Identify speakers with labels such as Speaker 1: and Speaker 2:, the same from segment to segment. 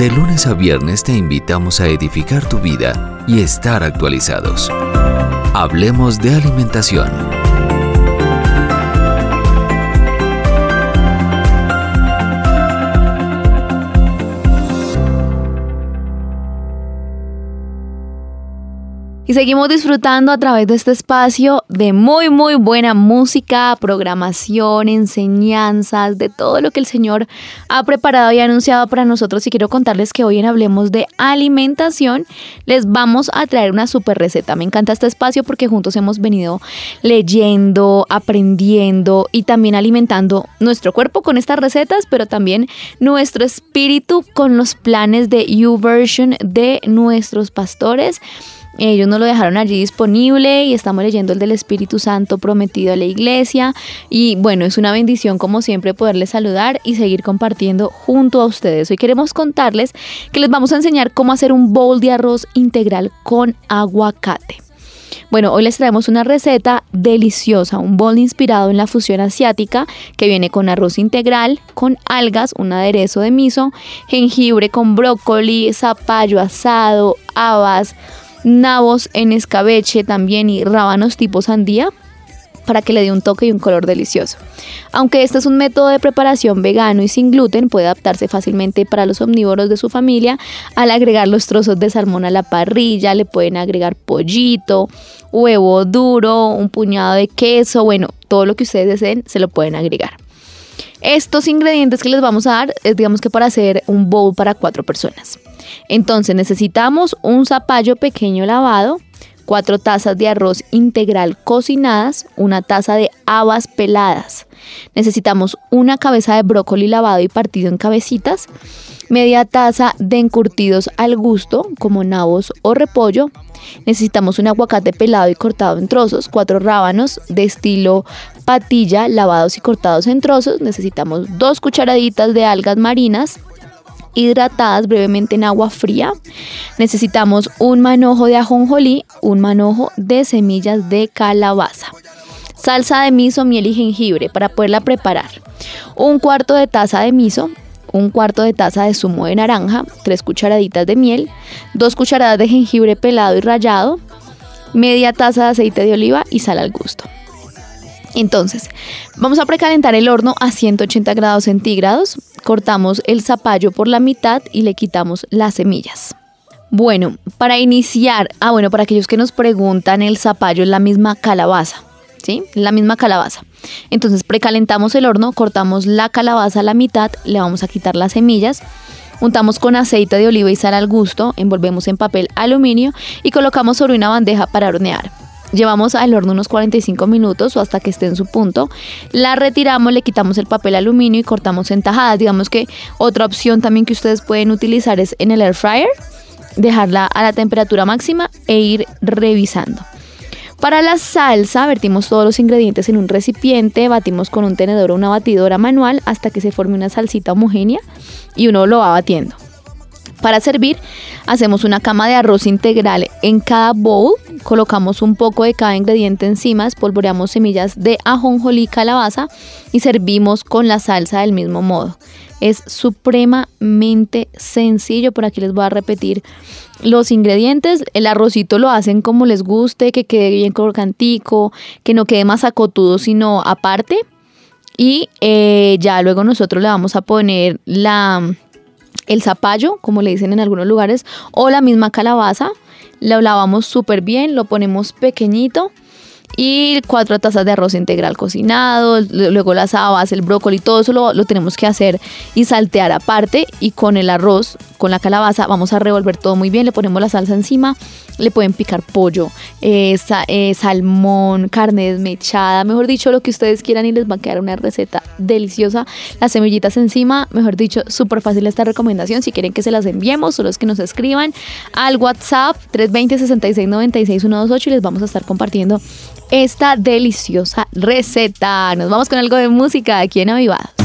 Speaker 1: De lunes a viernes te invitamos a edificar tu vida y estar actualizados. Hablemos de alimentación
Speaker 2: Y seguimos disfrutando a través de este espacio de muy, muy buena música, programación, enseñanzas, de todo lo que el Señor ha preparado y anunciado para nosotros. Y quiero contarles que hoy en Hablemos de Alimentación les vamos a traer una super receta. Me encanta este espacio porque juntos hemos venido leyendo, aprendiendo y también alimentando nuestro cuerpo con estas recetas, pero también nuestro espíritu con los planes de YouVersion de nuestros pastores. Ellos nos lo dejaron allí disponible y estamos leyendo el del Espíritu Santo prometido a la iglesia. Y bueno, es una bendición como siempre poderles saludar y seguir compartiendo junto a ustedes. Hoy queremos contarles que les vamos a enseñar cómo hacer un bowl de arroz integral con aguacate. Bueno, hoy les traemos una receta deliciosa, un bowl inspirado en la fusión asiática que viene con arroz integral, con algas, un aderezo de miso, jengibre con brócoli, zapallo asado, habas, nabos en escabeche también y rábanos tipo sandía para que le dé un toque y un color delicioso. Aunque este es un método de preparación vegano y sin gluten, puede adaptarse fácilmente para los omnívoros de su familia. Al agregar los trozos de salmón a la parrilla, le pueden agregar pollito, huevo duro, un puñado de queso, bueno, todo lo que ustedes deseen se lo pueden agregar. Estos ingredientes que les vamos a dar es digamos que para hacer un bowl para cuatro personas. Entonces necesitamos un zapallo pequeño lavado, cuatro tazas de arroz integral cocinadas, una taza de habas peladas. Necesitamos una cabeza de brócoli lavado y partido en cabecitas, media taza de encurtidos al gusto, como nabos o repollo. Necesitamos un aguacate pelado y cortado en trozos, cuatro rábanos de estilo patilla lavados y cortados en trozos. Necesitamos dos cucharaditas de algas marinas, hidratadas brevemente en agua fría. Necesitamos un manojo de ajonjolí, un manojo de semillas de calabaza. Salsa de miso, miel y jengibre para poderla preparar. Un cuarto de taza de miso, un cuarto de taza de zumo de naranja, tres cucharaditas de miel, dos cucharadas de jengibre pelado y rallado, media taza de aceite de oliva y sal al gusto. Entonces, vamos a precalentar el horno a 180 grados centígrados. Cortamos el zapallo por la mitad y le quitamos las semillas. Bueno, para iniciar, ah bueno, para aquellos que nos preguntan, el zapallo es la misma calabaza, ¿sí? La misma calabaza. Entonces precalentamos el horno, cortamos la calabaza a la mitad, le vamos a quitar las semillas, untamos con aceite de oliva y sal al gusto, envolvemos en papel aluminio y colocamos sobre una bandeja para hornear. Llevamos al horno unos 45 minutos o hasta que esté en su punto. La retiramos, le quitamos el papel aluminio y cortamos en tajadas. Digamos que otra opción también que ustedes pueden utilizar es en el air fryer, dejarla a la temperatura máxima e ir revisando. Para la salsa, vertimos todos los ingredientes en un recipiente, batimos con un tenedor o una batidora manual hasta que se forme una salsita homogénea y uno lo va batiendo. Para servir, hacemos una cama de arroz integral en cada bowl, colocamos un poco de cada ingrediente encima, espolvoreamos semillas de ajonjolí calabaza y servimos con la salsa del mismo modo. Es supremamente sencillo, por aquí les voy a repetir los ingredientes. El arrocito lo hacen como les guste, que quede bien crocantico, que no quede más acotudo, sino aparte. Y eh, ya luego nosotros le vamos a poner la el zapallo, como le dicen en algunos lugares, o la misma calabaza. Lo lavamos súper bien, lo ponemos pequeñito y cuatro tazas de arroz integral cocinado, luego las habas, el brócoli, todo eso lo, tenemos que hacer y saltear aparte y con el arroz, con la calabaza, vamos a revolver todo muy bien, le ponemos la salsa encima, le pueden picar pollo, eh, eh, salmón, carne desmechada, mejor dicho, lo que ustedes quieran y les va a quedar una receta deliciosa. Las semillitas encima, mejor dicho, súper fácil esta recomendación. Si quieren que se las enviemos, solo es que nos escriban al WhatsApp 320 66 96 128 y les vamos a estar compartiendo esta deliciosa receta. Nos vamos con algo de música aquí en Avivados.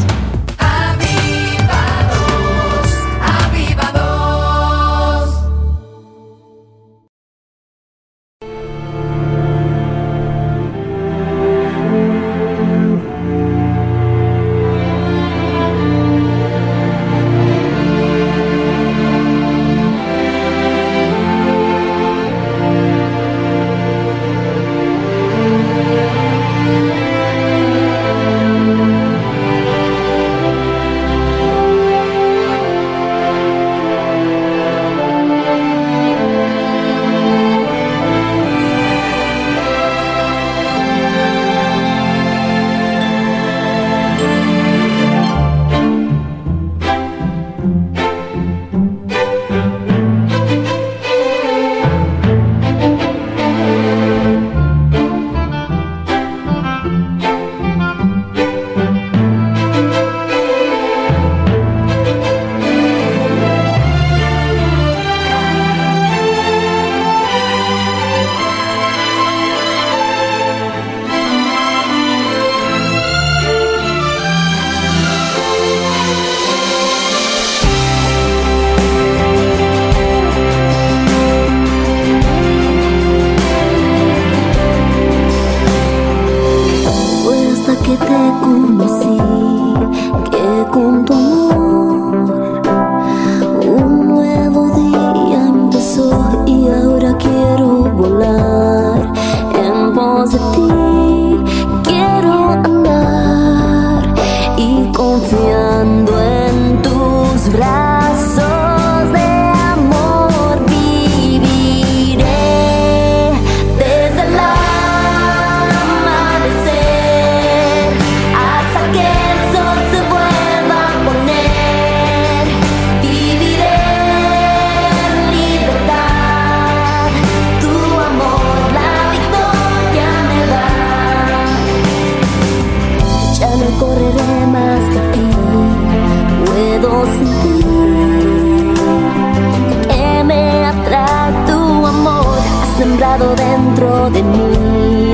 Speaker 3: De mí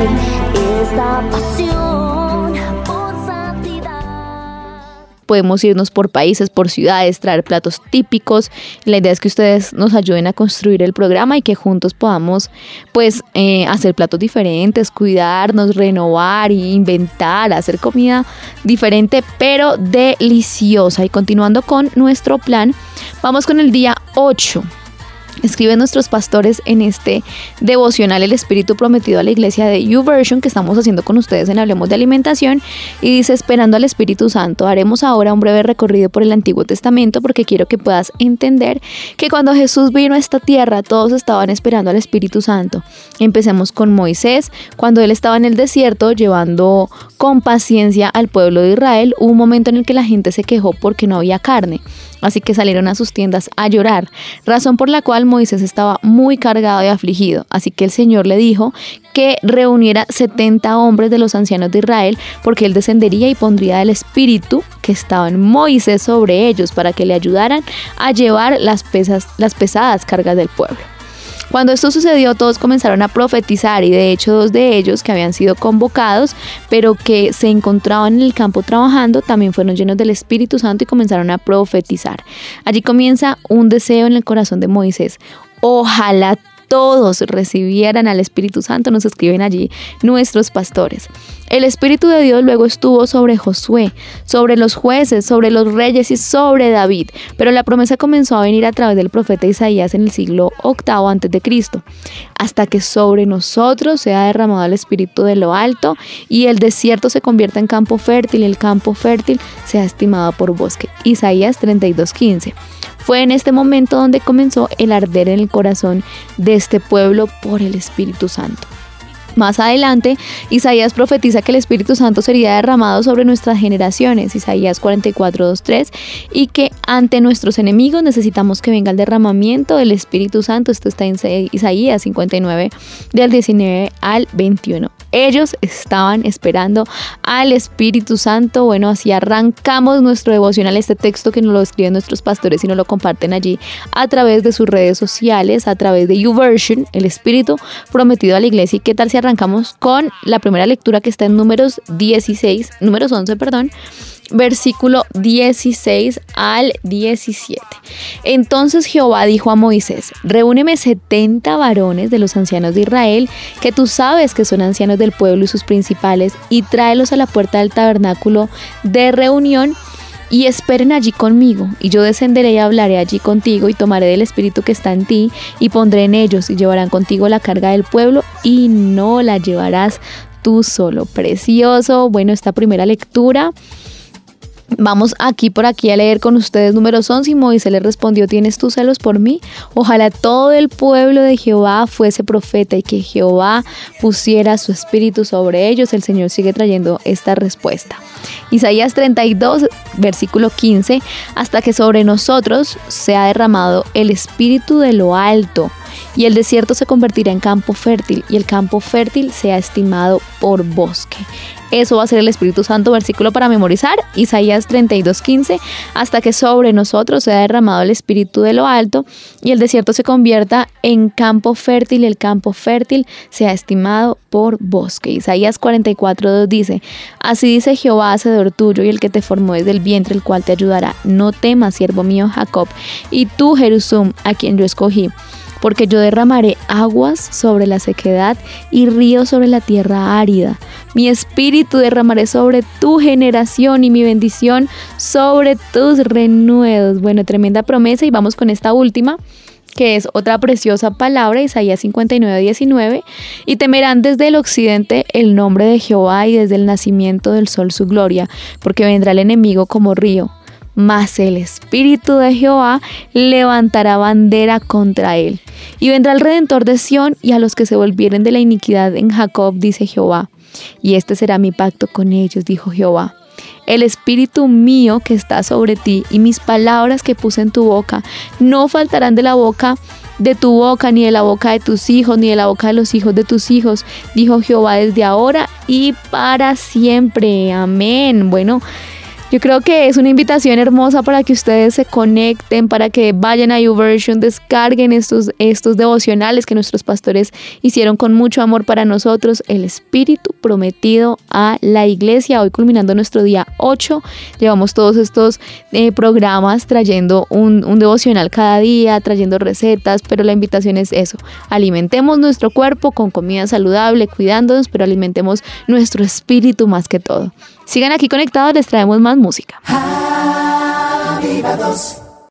Speaker 3: esta pasión por santidad.
Speaker 2: podemos irnos por países, por ciudades, traer platos típicos. La idea es que ustedes nos ayuden a construir el programa y que juntos podamos pues eh, hacer platos diferentes, cuidarnos, renovar, inventar, hacer comida diferente pero deliciosa. Y continuando con nuestro plan, vamos con el día 8. Escriben nuestros pastores en este devocional El Espíritu Prometido a la Iglesia de YouVersion que estamos haciendo con ustedes en Hablemos de Alimentación y dice esperando al Espíritu Santo. Haremos ahora un breve recorrido por el Antiguo Testamento porque quiero que puedas entender que cuando Jesús vino a esta tierra todos estaban esperando al Espíritu Santo. Empecemos con Moisés. Cuando él estaba en el desierto llevando con paciencia al pueblo de Israel, hubo un momento en el que la gente se quejó porque no había carne. Así que salieron a sus tiendas a llorar, razón por la cual Moisés estaba muy cargado y afligido. Así que el Señor le dijo que reuniera 70 hombres de los ancianos de Israel, porque él descendería y pondría el espíritu que estaba en Moisés sobre ellos para que le ayudaran a llevar las, pesas, las pesadas cargas del pueblo. Cuando esto sucedió, todos comenzaron a profetizar y de hecho dos de ellos que habían sido convocados, pero que se encontraban en el campo trabajando, también fueron llenos del Espíritu Santo y comenzaron a profetizar. Allí comienza un deseo en el corazón de Moisés. Ojalá todos recibieran al Espíritu Santo, nos escriben allí nuestros pastores. El Espíritu de Dios luego estuvo sobre Josué, sobre los jueces, sobre los reyes y sobre David, pero la promesa comenzó a venir a través del profeta Isaías en el siglo VIII antes de Cristo, hasta que sobre nosotros sea derramado el Espíritu de lo alto y el desierto se convierta en campo fértil y el campo fértil sea estimado por bosque. Isaías 32:15. Fue en este momento donde comenzó el arder en el corazón de este pueblo por el Espíritu Santo. Más adelante, Isaías profetiza que el Espíritu Santo sería derramado sobre nuestras generaciones, Isaías 44.2.3, y que ante nuestros enemigos necesitamos que venga el derramamiento del Espíritu Santo. Esto está en Isaías 59, del 19 al 21. Ellos estaban esperando al Espíritu Santo. Bueno, así arrancamos nuestro devocional, este texto que nos lo escriben nuestros pastores y nos lo comparten allí a través de sus redes sociales, a través de YouVersion, el Espíritu prometido a la iglesia. ¿Y qué tal si arrancamos con la primera lectura que está en números 16, números 11, perdón, versículo 16 al 17. Entonces Jehová dijo a Moisés, reúneme 70 varones de los ancianos de Israel, que tú sabes que son ancianos del pueblo y sus principales, y tráelos a la puerta del tabernáculo de reunión y esperen allí conmigo, y yo descenderé y hablaré allí contigo, y tomaré del espíritu que está en ti, y pondré en ellos, y llevarán contigo la carga del pueblo, y no la llevarás tú solo. Precioso, bueno, esta primera lectura. Vamos aquí por aquí a leer con ustedes números 11 y Moisés le respondió, ¿tienes tus celos por mí? Ojalá todo el pueblo de Jehová fuese profeta y que Jehová pusiera su espíritu sobre ellos. El Señor sigue trayendo esta respuesta. Isaías 32, versículo 15, hasta que sobre nosotros sea derramado el espíritu de lo alto y el desierto se convertirá en campo fértil y el campo fértil sea estimado por bosque. Eso va a ser el Espíritu Santo, versículo para memorizar, Isaías 32:15, hasta que sobre nosotros sea derramado el Espíritu de lo alto y el desierto se convierta en campo fértil y el campo fértil sea estimado por bosque. Isaías 44:2 dice, así dice Jehová, hacedor tuyo y el que te formó desde el vientre, el cual te ayudará. No temas, siervo mío Jacob, y tú, Jerusum, a quien yo escogí porque yo derramaré aguas sobre la sequedad y ríos sobre la tierra árida. Mi espíritu derramaré sobre tu generación y mi bendición sobre tus renuevos. Bueno, tremenda promesa y vamos con esta última que es otra preciosa palabra, Isaías 59, 19, y temerán desde el occidente el nombre de Jehová y desde el nacimiento del sol su gloria, porque vendrá el enemigo como río, mas el Espíritu de Jehová levantará bandera contra él. Y vendrá el Redentor de Sión y a los que se volvieren de la iniquidad en Jacob, dice Jehová. Y este será mi pacto con ellos, dijo Jehová. El Espíritu mío que está sobre ti y mis palabras que puse en tu boca no faltarán de la boca de tu boca, ni de la boca de tus hijos, ni de la boca de los hijos de tus hijos, dijo Jehová desde ahora y para siempre. Amén. Bueno. Yo creo que es una invitación hermosa para que ustedes se conecten, para que vayan a YouVersion, descarguen estos, estos devocionales que nuestros pastores hicieron con mucho amor para nosotros, el Espíritu prometido a la iglesia. Hoy culminando nuestro día 8, llevamos todos estos eh, programas trayendo un, un devocional cada día, trayendo recetas, pero la invitación es eso, alimentemos nuestro cuerpo con comida saludable, cuidándonos, pero alimentemos nuestro espíritu más que todo. Sigan aquí conectados, les traemos más música.